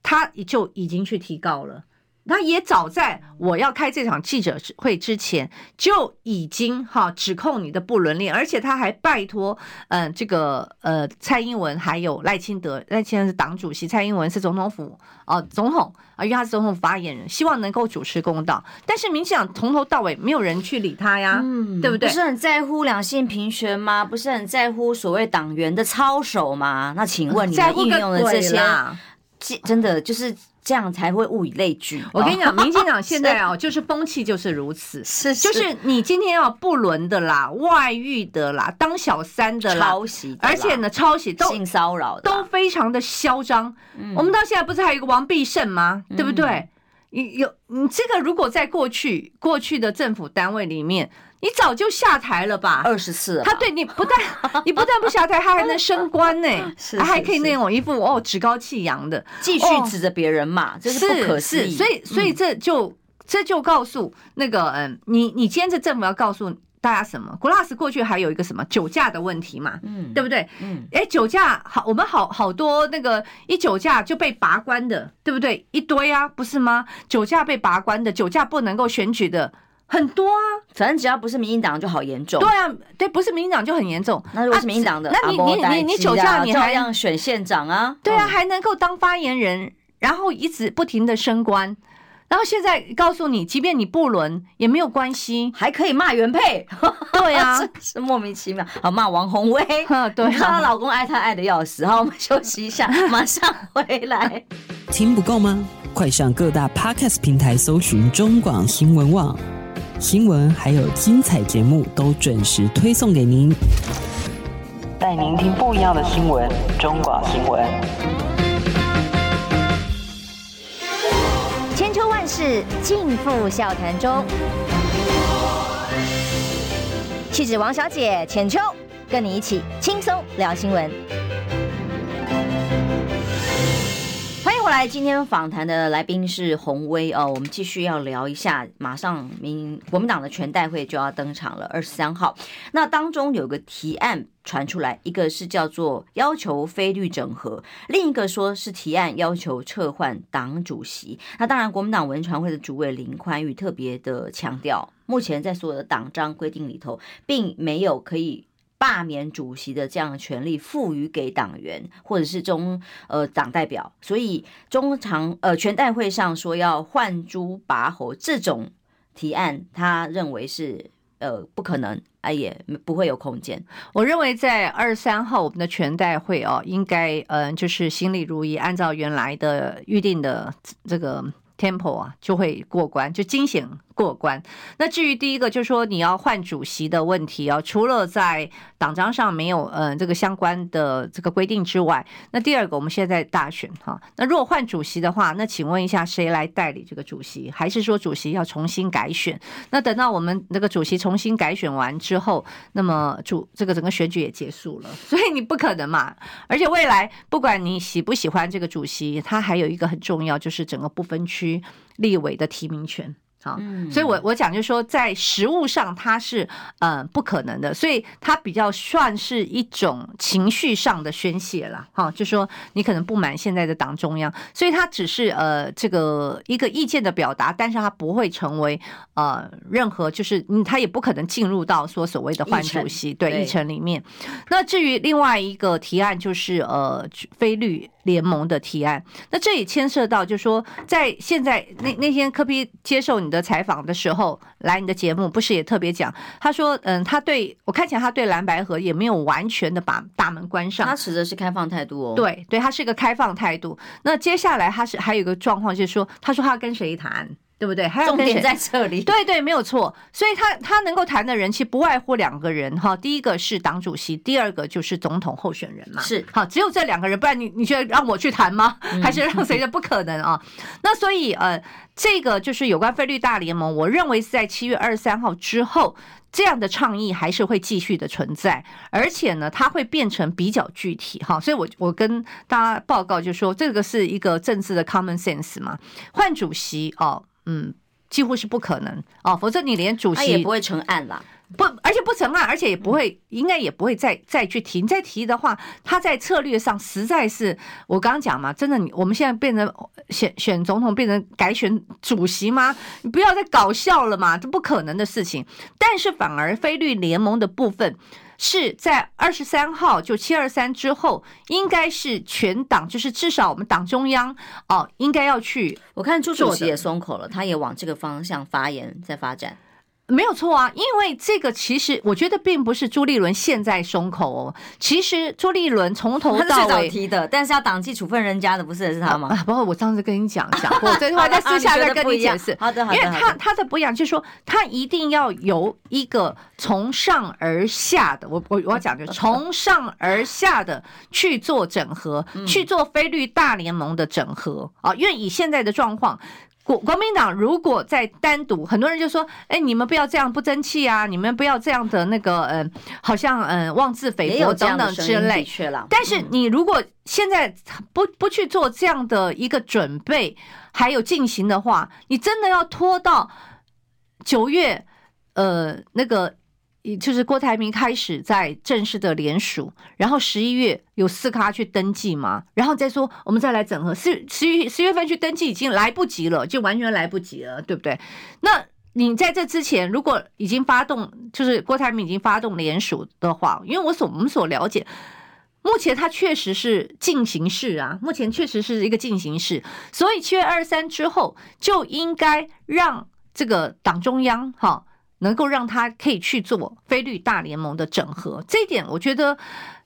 他就已经去提告了。他也早在我要开这场记者会之前就已经哈指控你的不伦恋，而且他还拜托嗯这个呃蔡英文还有赖清德，赖清德是党主席，蔡英文是总统府哦总统啊，因为他是总统发言人，希望能够主持公道。但是民进党从头到尾没有人去理他呀，嗯，对不对？不是很在乎两性平权吗？不是很在乎所谓党员的操守吗？那请问你们运用的这些，真的就是。这样才会物以类聚。我跟你讲，民进党现在哦，[laughs] 就是风气就是如此，是，就是你今天要不伦的啦，外遇的啦，当小三的啦，抄袭，而且呢，抄袭都性骚扰都非常的嚣张。我们到现在不是还有一个王必胜吗？对不对？有你这个，如果在过去过去的政府单位里面。你早就下台了吧？二十四，他对你不但 [laughs] 你不但不下台，他还能升官呢，[laughs] 他还可以那种一副哦趾高气扬的，继续指着别人骂，这是不可思议。所以所以这就这就告诉那个嗯，你你今天这政府要告诉大家什么？Glass 过去还有一个什么酒驾的问题嘛，嗯，对不对？嗯，哎，酒驾好，我们好好多那个一酒驾就被拔官的，对不对？一堆啊，不是吗？酒驾被拔官的，酒驾不能够选举的。很多啊，反正只要不是民进党就好严重。对啊，对，不是民进党就很严重。那如果是民进党的，那你你你你酒驾，你还要选县长啊？对啊，还能够当发言人，然后一直不停的升官，然后现在告诉你，即便你不伦也没有关系，还可以骂原配。[laughs] 对啊，是莫名其妙。好骂王宏威，[laughs] 对，她老公爱她爱的要死。好，我们休息一下，[laughs] 马上回来。听不够吗？快上各大 Podcast 平台搜寻中广新闻网。新闻还有精彩节目都准时推送给您，带您听不一样的新闻。中广新闻，是尽付笑谈中。气质王小姐浅秋，跟你一起轻松聊新闻。后来，今天访谈的来宾是鸿威哦，我们继续要聊一下。马上民国民党的全代会就要登场了，二十三号。那当中有个提案传出来，一个是叫做要求非绿整合，另一个说是提案要求撤换党主席。那当然，国民党文传会的主委林宽裕特别的强调，目前在所有的党章规定里头，并没有可以。罢免主席的这样的权利赋予给党员或者是中呃党代表，所以中常呃全代会上说要换猪拔猴这种提案，他认为是呃不可能啊，也不会有空间。我认为在二十三号我们的全代会哦，应该嗯、就是心里如意，按照原来的预定的这个 temple 啊，就会过关，就惊险。过关。那至于第一个，就是说你要换主席的问题啊，除了在党章上没有嗯这个相关的这个规定之外，那第二个，我们现在大选哈，那如果换主席的话，那请问一下谁来代理这个主席？还是说主席要重新改选？那等到我们那个主席重新改选完之后，那么主这个整个选举也结束了，所以你不可能嘛。而且未来不管你喜不喜欢这个主席，他还有一个很重要，就是整个不分区立委的提名权。好，所以我我讲就是说，在实务上它是呃不可能的，所以它比较算是一种情绪上的宣泄了，哈，就说你可能不满现在的党中央，所以它只是呃这个一个意见的表达，但是它不会成为呃任何就是嗯，它也不可能进入到说所谓的换主席对议程里面。那至于另外一个提案就是呃非绿联盟的提案，那这也牵涉到就是说在现在那那天科比接受你的采访的时候，来你的节目，不是也特别讲？他说，嗯，他对我看起来，他对蓝白河也没有完全的把大门关上，他持的是开放态度哦。对，对他是一个开放态度。那接下来他是还有一个状况，就是说，他说他要跟谁谈？对不对？还有重点在这里。[laughs] 对对，没有错。所以他他能够谈的人，其实不外乎两个人哈。第一个是党主席，第二个就是总统候选人嘛。是好，只有这两个人，不然你你觉得让我去谈吗？还是让谁的？不可能啊。[laughs] 那所以呃，这个就是有关菲律大联盟，我认为是在七月二十三号之后，这样的倡议还是会继续的存在，而且呢，它会变成比较具体哈。所以我我跟大家报告就是说，这个是一个政治的 common sense 嘛，换主席哦。嗯，几乎是不可能哦，否则你连主席也不会成案了，不，而且不成案，而且也不会，应该也不会再再去提。你再提的话，他在策略上实在是，我刚刚讲嘛，真的，你我们现在变成选选总统，变成改选主席吗？你不要再搞笑了嘛，这不可能的事情。但是反而菲律联盟的部分。是在二十三号，就七二三之后，应该是全党，就是至少我们党中央哦，应该要去。我看朱主席也松口了，他也往这个方向发言，在发展。没有错啊，因为这个其实我觉得并不是朱立伦现在松口哦，其实朱立伦从头到尾提的，但是要党纪处分人家的不是是他吗？啊，包括我上次跟你讲讲过，这句话在 [laughs] 私下再跟你解释。好的，好的，因为他他的不一样，就是说他一定要由一个从上而下的，我我我要讲就是从上而下的去做整合，去做菲律大联盟的整合啊，因为以现在的状况。国国民党如果再单独，很多人就说：“哎，你们不要这样不争气啊！你们不要这样的那个，嗯，好像嗯妄自菲薄等等之类。”但是你如果现在不不去做这样的一个准备，还有进行的话，你真的要拖到九月，呃，那个。就是郭台铭开始在正式的联署，然后十一月有四咖去登记嘛，然后再说我们再来整合，十十一十月份去登记已经来不及了，就完全来不及了，对不对？那你在这之前，如果已经发动，就是郭台铭已经发动联署的话，因为我所我们所了解，目前它确实是进行式啊，目前确实是一个进行式，所以七月二十三之后就应该让这个党中央哈。能够让他可以去做菲律大联盟的整合，这一点我觉得，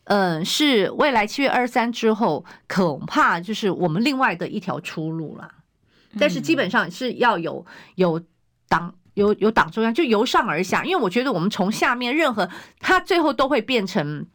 嗯、呃，是未来七月二十三之后，恐怕就是我们另外的一条出路了。但是基本上是要有有党有有党中央，就由上而下，因为我觉得我们从下面任何，它最后都会变成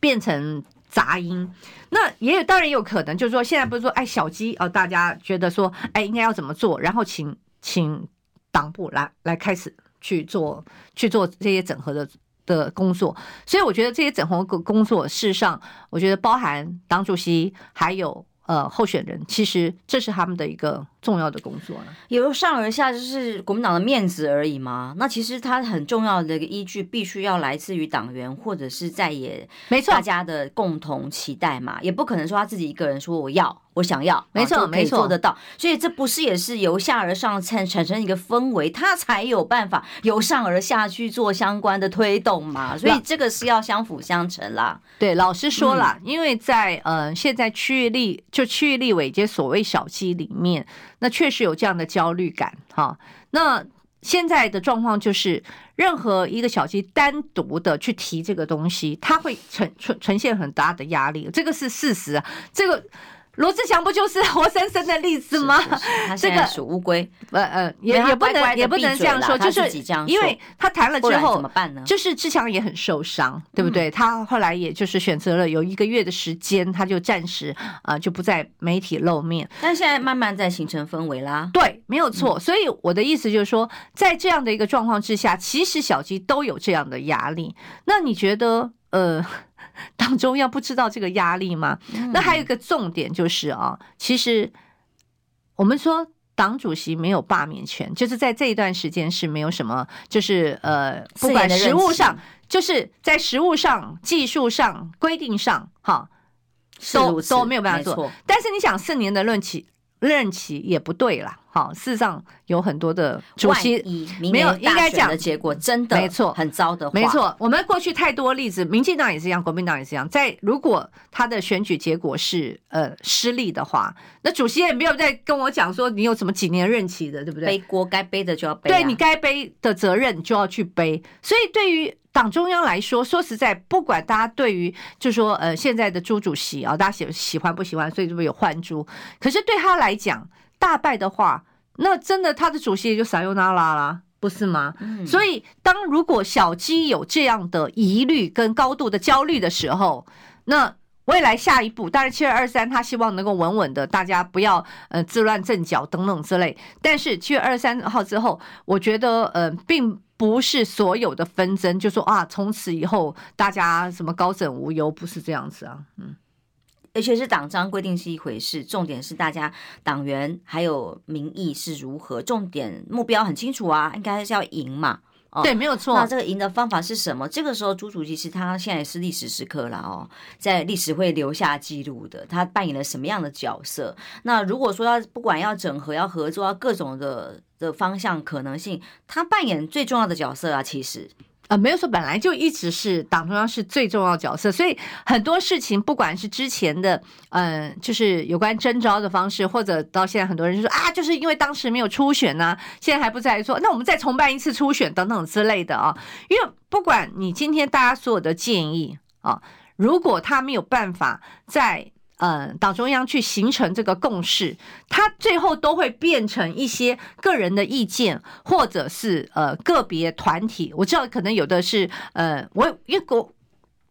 变成杂音。那也有当然也有可能，就是说现在不是说哎小鸡哦，大家觉得说哎应该要怎么做，然后请请党部来来开始。去做去做这些整合的的工作，所以我觉得这些整合工工作，事实上，我觉得包含党主席还有呃候选人，其实这是他们的一个重要的工作呢。由上而下就是国民党的面子而已嘛？那其实它很重要的一个依据，必须要来自于党员或者是在野，没错，大家的共同期待嘛，也不可能说他自己一个人说我要。我想要，没错，没错，做得到。所以这不是也是由下而上产产生一个氛围，他才有办法由上而下去做相关的推动嘛。所以这个是要相辅相成啦。对，老实说了，因为在呃现在区域立就区域立委这些所谓小鸡里面，那确实有这样的焦虑感哈。那现在的状况就是，任何一个小鸡单独的去提这个东西，它会呈呈呈现很大的压力，这个是事实，这个。罗志祥不就是活生生的例子吗？这个属乌龟，呃呃，也也不能也不能这样说，就是因为他谈了之后，怎么办呢？就是志强也很受伤，对不对？他后来也就是选择了有一个月的时间，他就暂时啊就不在媒体露面。但现在慢慢在形成氛围啦。对，没有错。所以我的意思就是说，在这样的一个状况之下，其实小鸡都有这样的压力。那你觉得，呃？[laughs] 党中央不知道这个压力吗？那还有一个重点就是啊，其实我们说党主席没有罢免权，就是在这一段时间是没有什么，就是呃，不管实务上，就是在实务上、技术上、规定上，哈，都都没有办法做。但是你想，四年的任期，任期也不对啦。好，事实上有很多的主席没有应该讲的结果，真的没错，很糟的。没错，我们过去太多例子，民进党也是一样，国民党也是一样。在如果他的选举结果是呃失利的话，那主席也没有在跟我讲说你有什么几年任期的，对不对？背锅该背的就要背，对你该背的责任就要去背。所以对于党中央来说，说实在，不管大家对于就说呃现在的朱主席啊，大家喜喜欢不喜欢，所以这不有换朱？可是对他来讲。大败的话，那真的他的主席也就撒尤那拉啦，不是吗？嗯。所以，当如果小鸡有这样的疑虑跟高度的焦虑的时候，那未来下一步，当然七月二十三他希望能够稳稳的，大家不要呃自乱阵脚等等之类。但是七月二十三号之后，我觉得呃，并不是所有的纷争就说啊，从此以后大家什么高枕无忧，不是这样子啊，嗯。而且是党章规定是一回事，重点是大家党员还有民意是如何，重点目标很清楚啊，应该是要赢嘛。哦，对，没有错。那这个赢的方法是什么？这个时候朱主席是他现在是历史时刻了哦，在历史会留下记录的，他扮演了什么样的角色？那如果说要不管要整合、要合作、要各种的的方向可能性，他扮演最重要的角色啊，其实。呃，没有说本来就一直是党中央是最重要角色，所以很多事情，不管是之前的，嗯、就是有关征召的方式，或者到现在很多人就说啊，就是因为当时没有初选呢、啊，现在还不在说，那我们再重办一次初选等等之类的啊，因为不管你今天大家所有的建议啊，如果他没有办法在。呃，党中央去形成这个共识，他最后都会变成一些个人的意见，或者是呃个别团体。我知道可能有的是呃，我因为国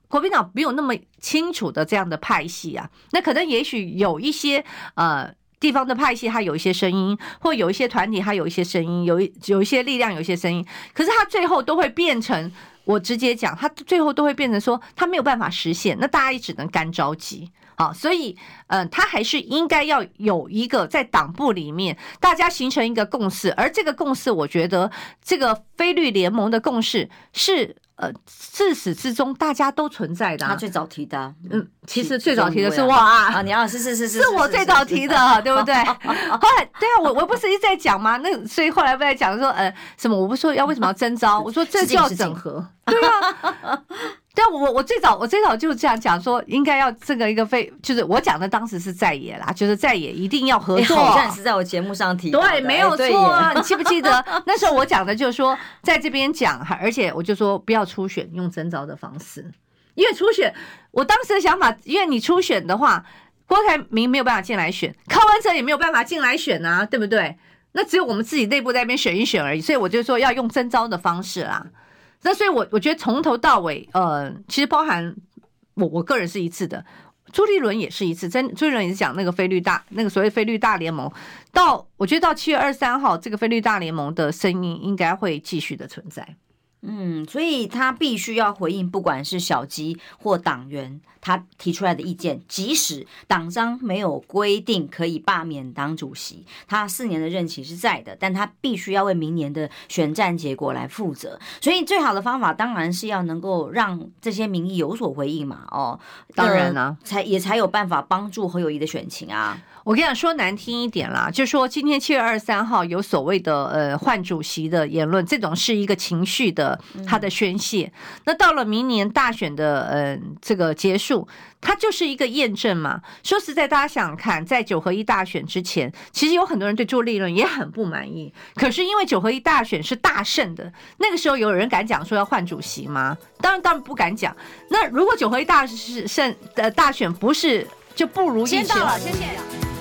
国民党没有那么清楚的这样的派系啊，那可能也许有一些呃地方的派系，它有一些声音，或有一些团体，它有一些声音，有一有一些力量，有一些声音，可是他最后都会变成，我直接讲，他最后都会变成说他没有办法实现，那大家也只能干着急。好，所以，嗯，他还是应该要有一个在党部里面，大家形成一个共识，而这个共识，我觉得这个非绿联盟的共识是。呃，自始至终大家都存在的。他最早提的，嗯，其实最早提的是我啊。啊，你要是是是是，是 [laughs] 我最早提的，对不对？[laughs] 后来，对啊，我我不是一直在讲吗？那所以后来不在讲说，呃，什么？我不说要为什么要征招？我说这就要整合，对啊。[laughs] 但我我最早我最早就是这样讲说，应该要这个一个非，就是我讲的当时是在野啦，就是在野一定要合作。好像是在我节目上提，对，没有错。你记不记得那时候我讲的就是说，在这边讲，而且我就说不要初选，用征召的方式，因为初选，我当时的想法，因为你初选的话，郭台铭没有办法进来选，柯文哲也没有办法进来选啊，对不对？那只有我们自己内部在那边选一选而已，所以我就说要用征召的方式啦。那所以我，我觉得从头到尾，呃，其实包含我我个人是一次的，朱立伦也是一次。真朱立伦也是讲那个飞率大，那个所谓飞率大联盟，到我觉得到七月二十三号，这个飞率大联盟的声音应该会继续的存在。嗯，所以他必须要回应，不管是小鸡或党员他提出来的意见，即使党章没有规定可以罢免党主席，他四年的任期是在的，但他必须要为明年的选战结果来负责。所以最好的方法当然是要能够让这些民意有所回应嘛。哦，当然了，才也才有办法帮助侯友谊的选情啊。我跟你讲，说难听一点啦，就说今天七月二十三号有所谓的呃换主席的言论，这种是一个情绪的他的宣泄。那到了明年大选的呃这个结束，它就是一个验证嘛。说实在，大家想想看，在九合一大选之前，其实有很多人对朱立伦也很不满意。可是因为九合一大选是大胜的，那个时候有人敢讲说要换主席吗？当然，当然不敢讲。那如果九合一大是胜的大选不是就不如意，先到了，谢谢。